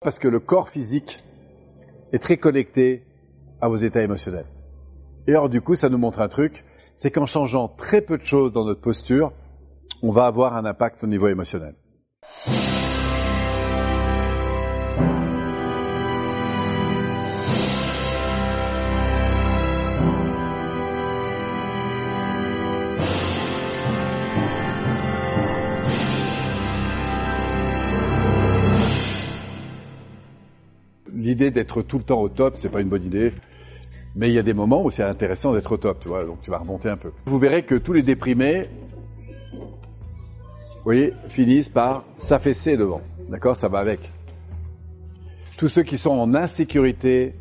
Parce que le corps physique est très connecté à vos états émotionnels. Et alors du coup, ça nous montre un truc, c'est qu'en changeant très peu de choses dans notre posture, on va avoir un impact au niveau émotionnel. L'idée d'être tout le temps au top, c'est pas une bonne idée. Mais il y a des moments où c'est intéressant d'être au top, tu vois, donc tu vas remonter un peu. Vous verrez que tous les déprimés, vous voyez, finissent par s'affaisser devant. D'accord Ça va avec. Tous ceux qui sont en insécurité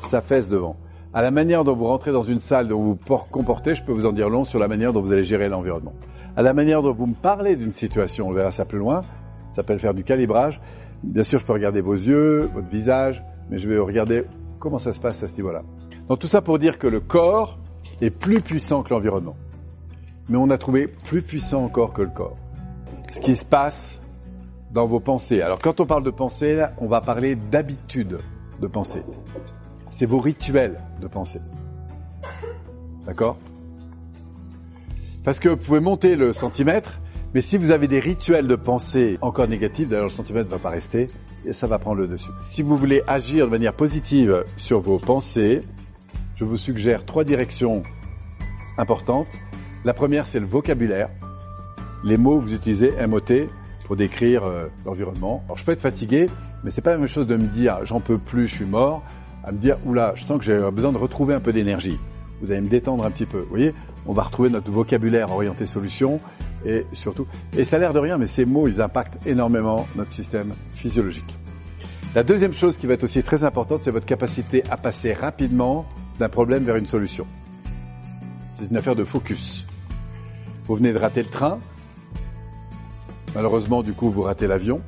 s'affaissent devant. À la manière dont vous rentrez dans une salle, dont vous vous comportez, je peux vous en dire long sur la manière dont vous allez gérer l'environnement. À la manière dont vous me parlez d'une situation, on verra ça plus loin, ça s'appelle faire du calibrage. Bien sûr, je peux regarder vos yeux, votre visage, mais je vais regarder comment ça se passe à ce niveau-là. Donc tout ça pour dire que le corps est plus puissant que l'environnement. Mais on a trouvé plus puissant encore que le corps. Ce qui se passe dans vos pensées. Alors quand on parle de pensée, on va parler d'habitude de pensée. C'est vos rituels de pensée. D'accord? Parce que vous pouvez monter le centimètre, mais si vous avez des rituels de pensée encore négatifs, d'ailleurs le centimètre ne va pas rester, et ça va prendre le dessus. Si vous voulez agir de manière positive sur vos pensées, je vous suggère trois directions importantes. La première, c'est le vocabulaire. Les mots que vous utilisez, MOT, pour décrire euh, l'environnement. Alors, je peux être fatigué, mais c'est pas la même chose de me dire j'en peux plus, je suis mort, à me dire oula, je sens que j'ai besoin de retrouver un peu d'énergie. Vous allez me détendre un petit peu. Vous voyez, on va retrouver notre vocabulaire orienté solution et surtout, et ça a l'air de rien, mais ces mots, ils impactent énormément notre système physiologique. La deuxième chose qui va être aussi très importante, c'est votre capacité à passer rapidement d'un problème vers une solution. C'est une affaire de focus. Vous venez de rater le train. Malheureusement, du coup, vous ratez l'avion.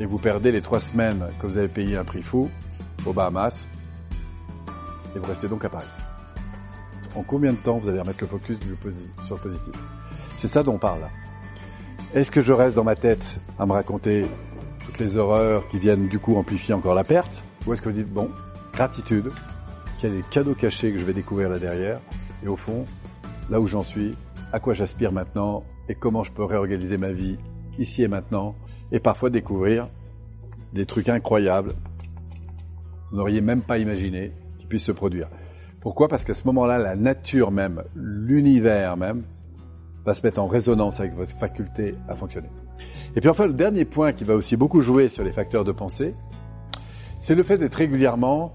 Et vous perdez les trois semaines que vous avez payé un prix fou aux Bahamas. Et vous restez donc à Paris. En combien de temps vous allez remettre le focus sur le positif? C'est ça dont on parle. Est-ce que je reste dans ma tête à me raconter toutes les horreurs qui viennent du coup amplifier encore la perte? Ou est-ce que vous dites, bon, gratitude, qu'il y a des cadeaux cachés que je vais découvrir là derrière, et au fond, là où j'en suis, à quoi j'aspire maintenant, et comment je peux réorganiser ma vie ici et maintenant, et parfois découvrir des trucs incroyables, vous n'auriez même pas imaginé qu'ils puissent se produire? Pourquoi? Parce qu'à ce moment-là, la nature même, l'univers même, va se mettre en résonance avec votre faculté à fonctionner. Et puis enfin, le dernier point qui va aussi beaucoup jouer sur les facteurs de pensée, c'est le fait d'être régulièrement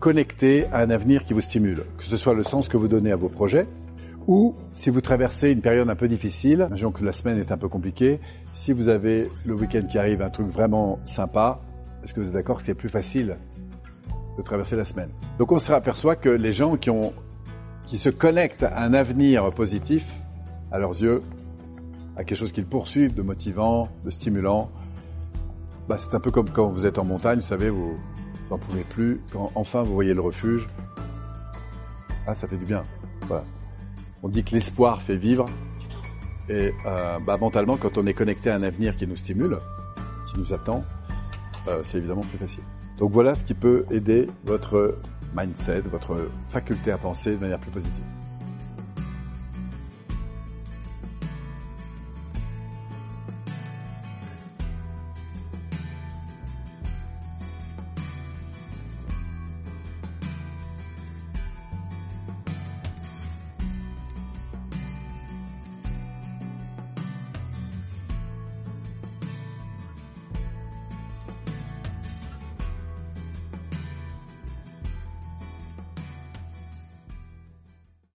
connecté à un avenir qui vous stimule, que ce soit le sens que vous donnez à vos projets, ou si vous traversez une période un peu difficile, imaginons que la semaine est un peu compliquée, si vous avez le week-end qui arrive un truc vraiment sympa, est-ce que vous êtes d'accord que c'est plus facile de traverser la semaine Donc on se aperçoit que les gens qui, se connectent à un avenir positif, à leurs yeux, à quelque chose qu'ils poursuivent de motivant, de stimulant, bah, c'est un peu comme quand vous êtes en montagne, vous savez, vous n'en pouvez plus, quand enfin vous voyez le refuge, ah, ça fait du bien. On dit que l'espoir fait vivre, et euh, bah, mentalement, quand on est connecté à un avenir qui nous stimule, qui nous attend, euh, c'est évidemment plus facile. Donc voilà ce qui peut aider votre mindset, votre faculté à penser de manière plus positive.